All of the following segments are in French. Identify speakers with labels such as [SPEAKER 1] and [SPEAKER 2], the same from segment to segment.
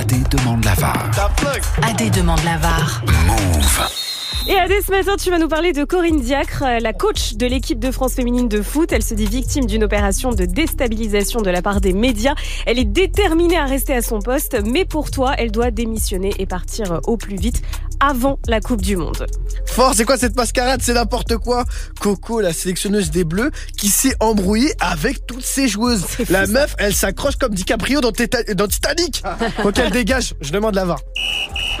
[SPEAKER 1] AD demande la VAR.
[SPEAKER 2] AD demande la VAR.
[SPEAKER 1] Move.
[SPEAKER 3] Et Adé, ce matin, tu vas nous parler de Corinne Diacre, euh, la coach de l'équipe de France féminine de foot. Elle se dit victime d'une opération de déstabilisation de la part des médias. Elle est déterminée à rester à son poste, mais pour toi, elle doit démissionner et partir euh, au plus vite avant la Coupe du Monde.
[SPEAKER 4] Fort, c'est quoi cette mascarade? C'est n'importe quoi. Coco, la sélectionneuse des Bleus, qui s'est embrouillée avec toutes ses joueuses. La meuf, elle s'accroche comme DiCaprio dans, Tita- dans Titanic. Faut qu'elle dégage. Je demande la VAR.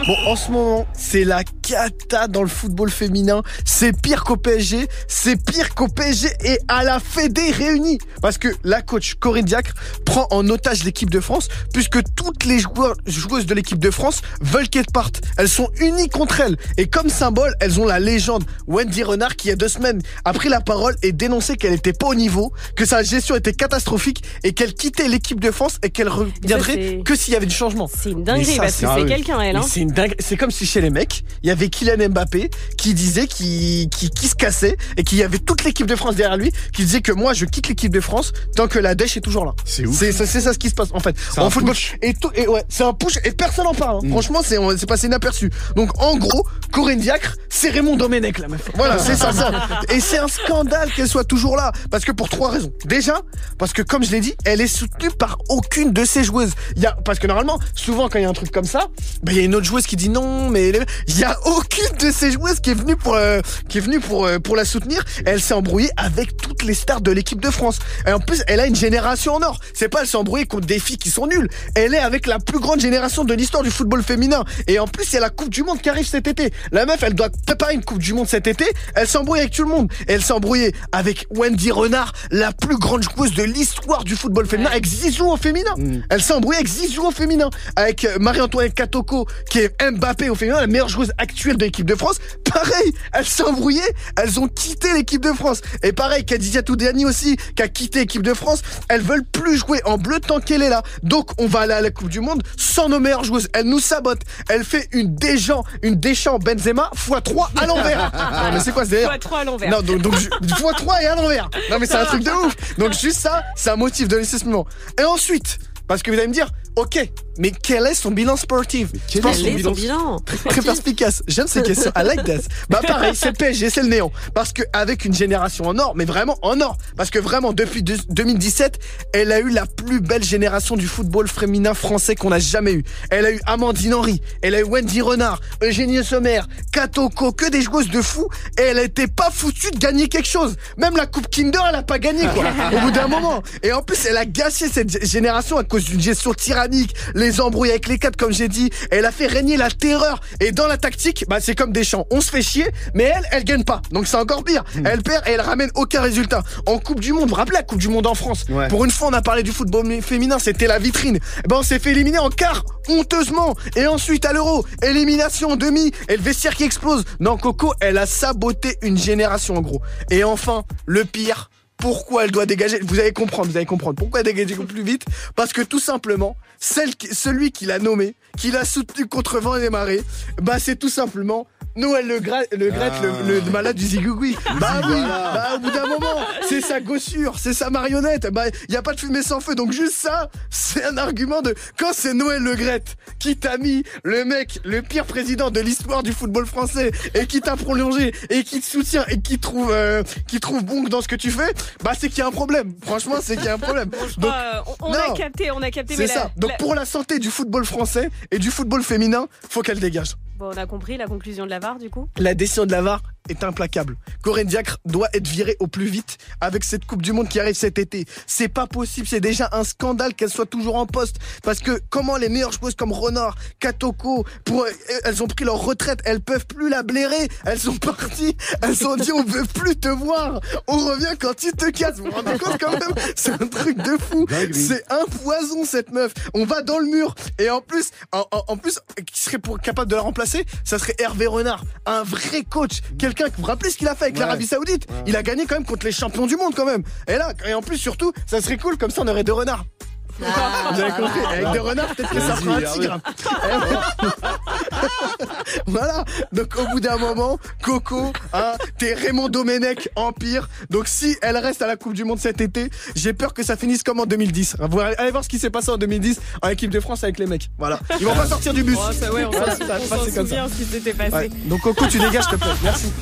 [SPEAKER 4] Bon, en ce moment, c'est la cata dans le football féminin. C'est pire qu'au PSG. C'est pire qu'au PSG et à la Fédé réunie. Parce que la coach Corinne Diacre prend en otage l'équipe de France, puisque toutes les joueurs, joueuses de l'équipe de France veulent qu'elles partent. Elles sont unies contre elles. Et comme symbole, elles ont la légende Wendy Renard qui, il y a deux semaines, a pris la parole et dénoncé qu'elle était pas au niveau, que sa gestion était catastrophique et qu'elle quittait l'équipe de France et qu'elle reviendrait que s'il y avait du changement.
[SPEAKER 3] C'est une dinguerie
[SPEAKER 4] ça,
[SPEAKER 3] parce que
[SPEAKER 4] c'est-
[SPEAKER 3] quelqu'un, elle. Hein.
[SPEAKER 4] C'est une dingue. C'est comme si chez les mecs, il y avait Kylian Mbappé qui disait qu'il qui, qui se cassait et qu'il y avait toute l'équipe de France derrière lui qui disait que moi je quitte l'équipe de France tant que la dèche est toujours là.
[SPEAKER 5] C'est ouf.
[SPEAKER 4] C'est ça, ce qui se passe en fait.
[SPEAKER 5] C'est
[SPEAKER 4] En
[SPEAKER 5] un
[SPEAKER 4] football
[SPEAKER 5] push.
[SPEAKER 4] et tout et ouais, c'est un push et personne en parle. hein.
[SPEAKER 5] Mm.
[SPEAKER 4] Franchement, c'est passé inaperçu. Donc en gros, Corinne Diacre, c'est Raymond Domenech la meuf. Voilà, c'est ça ça. Et c'est un scandale qu'elle soit toujours là parce que pour trois raisons. Déjà, parce que comme je l'ai dit, elle est soutenue par aucune de ses joueuses. Il y a parce que normalement, souvent quand il y a un truc comme ça, ben il y a une autre joueuse qui dit non, mais il y a aucune de ces joueuses qui est venue pour euh, qui est venue pour euh, pour la soutenir. Elle s'est embrouillée avec toutes les stars de l'équipe de France. Et en plus, elle a une génération en or. C'est pas elle s'est embrouillée contre des filles qui sont nulles. Elle est avec la plus grande génération de l'histoire du football féminin. Et en plus, il y a la Coupe du Monde qui arrive cet été. La meuf, elle doit préparer une Coupe du Monde cet été. Elle s'embrouille avec tout le monde. Et elle s'est embrouillée avec Wendy Renard, la plus grande joueuse de l'histoire du football féminin, avec Zizou au féminin. Elle s'est embrouillée avec Zizou au féminin. Avec euh, Marie-Antoinette Katoko, qui est Mbappé au féminin, la meilleure joueuse actuelle de l'équipe de France. Pareil, elles s'est embrouillées. Elles ont quitté l'équipe de France. Et pareil, Khadija Toudani aussi, qui a quitté l'équipe de France. Elles veulent plus jouer en bleu tant qu'elle est là. Donc, on va aller à la Coupe du Monde sans nos meilleures joueuses. Elle nous sabote. Elle fait une Deschamps, une Deschamps Benzema x3 à l'envers. Non, mais c'est quoi ce délire
[SPEAKER 3] Fois trois à l'envers.
[SPEAKER 4] non, donc, donc ju- fois 3 et à l'envers. Non, mais c'est un truc de ouf. Donc, juste ça, c'est un motif de licenciement. Et ensuite, parce que vous allez me dire, ok, mais quel est son bilan sportif
[SPEAKER 5] quel
[SPEAKER 4] Sport-
[SPEAKER 5] est son
[SPEAKER 3] Quel est son
[SPEAKER 5] bilan
[SPEAKER 4] Très perspicace. J'aime ces questions. I like that. Bah pareil, c'est PSG, c'est le néant. Parce que avec une génération en or, mais vraiment en or. Parce que vraiment, depuis deux- 2017, elle a eu la plus belle génération du football féminin français qu'on a jamais eu. Elle a eu Amandine Henry, elle a eu Wendy Renard, Eugénie Sommer, Katoko, que des joueuses de fou. Et elle était pas foutue de gagner quelque chose. Même la Coupe Kinder, elle a pas gagné, quoi. Au bout d'un moment. Et en plus, elle a gâché cette gé- génération à cause d'une gestion tyrannique, les embrouilles avec les quatre, comme j'ai dit. Elle a fait régner la terreur. Et dans la tactique, bah, c'est comme des champs. On se fait chier, mais elle, elle gagne pas. Donc c'est encore pire. Elle perd et elle ramène aucun résultat. En Coupe du Monde, vous vous rappelez la Coupe du Monde en France?
[SPEAKER 5] Ouais.
[SPEAKER 4] Pour une fois, on a parlé du football féminin, c'était la vitrine. Ben, on s'est fait éliminer en quart, honteusement. Et ensuite, à l'euro, élimination en demi, et le vestiaire qui explose. Non, Coco, elle a saboté une génération, en gros. Et enfin, le pire, pourquoi elle doit dégager Vous allez comprendre, vous allez comprendre. Pourquoi dégager plus vite Parce que tout simplement, celui qui l'a nommé, qui l'a soutenu contre vent et marée, bah c'est tout simplement Noël Le Gret, le, Gret, le, le malade du zigougoui. Bah oui, bah au bout d'un moment, c'est sa gossure, c'est sa marionnette. Bah y a pas de fumée sans feu, donc juste ça, c'est un argument de quand c'est Noël Le Gret qui t'a mis le mec, le pire président de l'histoire du football français et qui t'a prolongé et qui te soutient et qui trouve, euh, qui trouve bon dans ce que tu fais, bah c'est qu'il y a un problème. Franchement, c'est qu'il y a un problème. Donc
[SPEAKER 3] Euh, on on a capté, on a capté. mais
[SPEAKER 4] c'est
[SPEAKER 3] la-
[SPEAKER 4] ça. Donc
[SPEAKER 3] la-
[SPEAKER 4] pour la santé du football français et du football féminin, faut qu'elle dégage.
[SPEAKER 3] On a compris la conclusion de la VAR du coup?
[SPEAKER 4] La décision de la VAR? Est implacable. Corinne Diacre doit être virée au plus vite avec cette Coupe du Monde qui arrive cet été. C'est pas possible, c'est déjà un scandale qu'elle soit toujours en poste. Parce que comment les meilleures joueuses comme Renard, Katoko, pour, elles ont pris leur retraite, elles peuvent plus la blairer. Elles sont parties, elles ont dit on veut plus te voir. On revient quand tu te casses. Vous vous rendez compte quand même? C'est un truc de fou. C'est un poison cette meuf. On va dans le mur. Et en plus, en plus, qui serait pour, capable de la remplacer? Ça serait Hervé Renard, un vrai coach, quelqu'un vous vous rappelez ce qu'il a fait avec
[SPEAKER 5] Ouais.
[SPEAKER 4] l'Arabie Saoudite Il a gagné quand même contre les champions du monde quand même. Et là, et en plus surtout, ça serait cool comme ça on aurait deux renards. Vous avez compris? Avec deux renards, peut-être que ça fera un tigre. voilà. Donc au bout d'un moment, Coco, hein, t'es Raymond Domenech Empire. Donc si elle reste à la Coupe du Monde cet été, j'ai peur que ça finisse comme en 2010. Vous allez voir ce qui s'est passé en 2010 en équipe de France avec les mecs. Voilà. Ils vont pas sortir du bus.
[SPEAKER 3] Oh, ça, ouais, on s'en
[SPEAKER 4] Voilà, ça va
[SPEAKER 3] on
[SPEAKER 4] se
[SPEAKER 3] s'en
[SPEAKER 4] passer comme ça.
[SPEAKER 3] souvient ce qui s'était passé.
[SPEAKER 4] Ouais. Donc Coco, tu dégages, s'il te plaît. Merci.